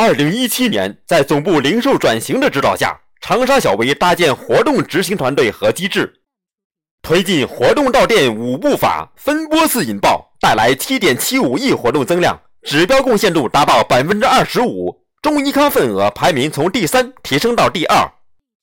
二零一七年，在总部零售转型的指导下，长沙小微搭建活动执行团队和机制，推进活动到店五步法，分波次引爆，带来七点七五亿活动增量，指标贡献度达到百分之二十五。中医康份额排名从第三提升到第二。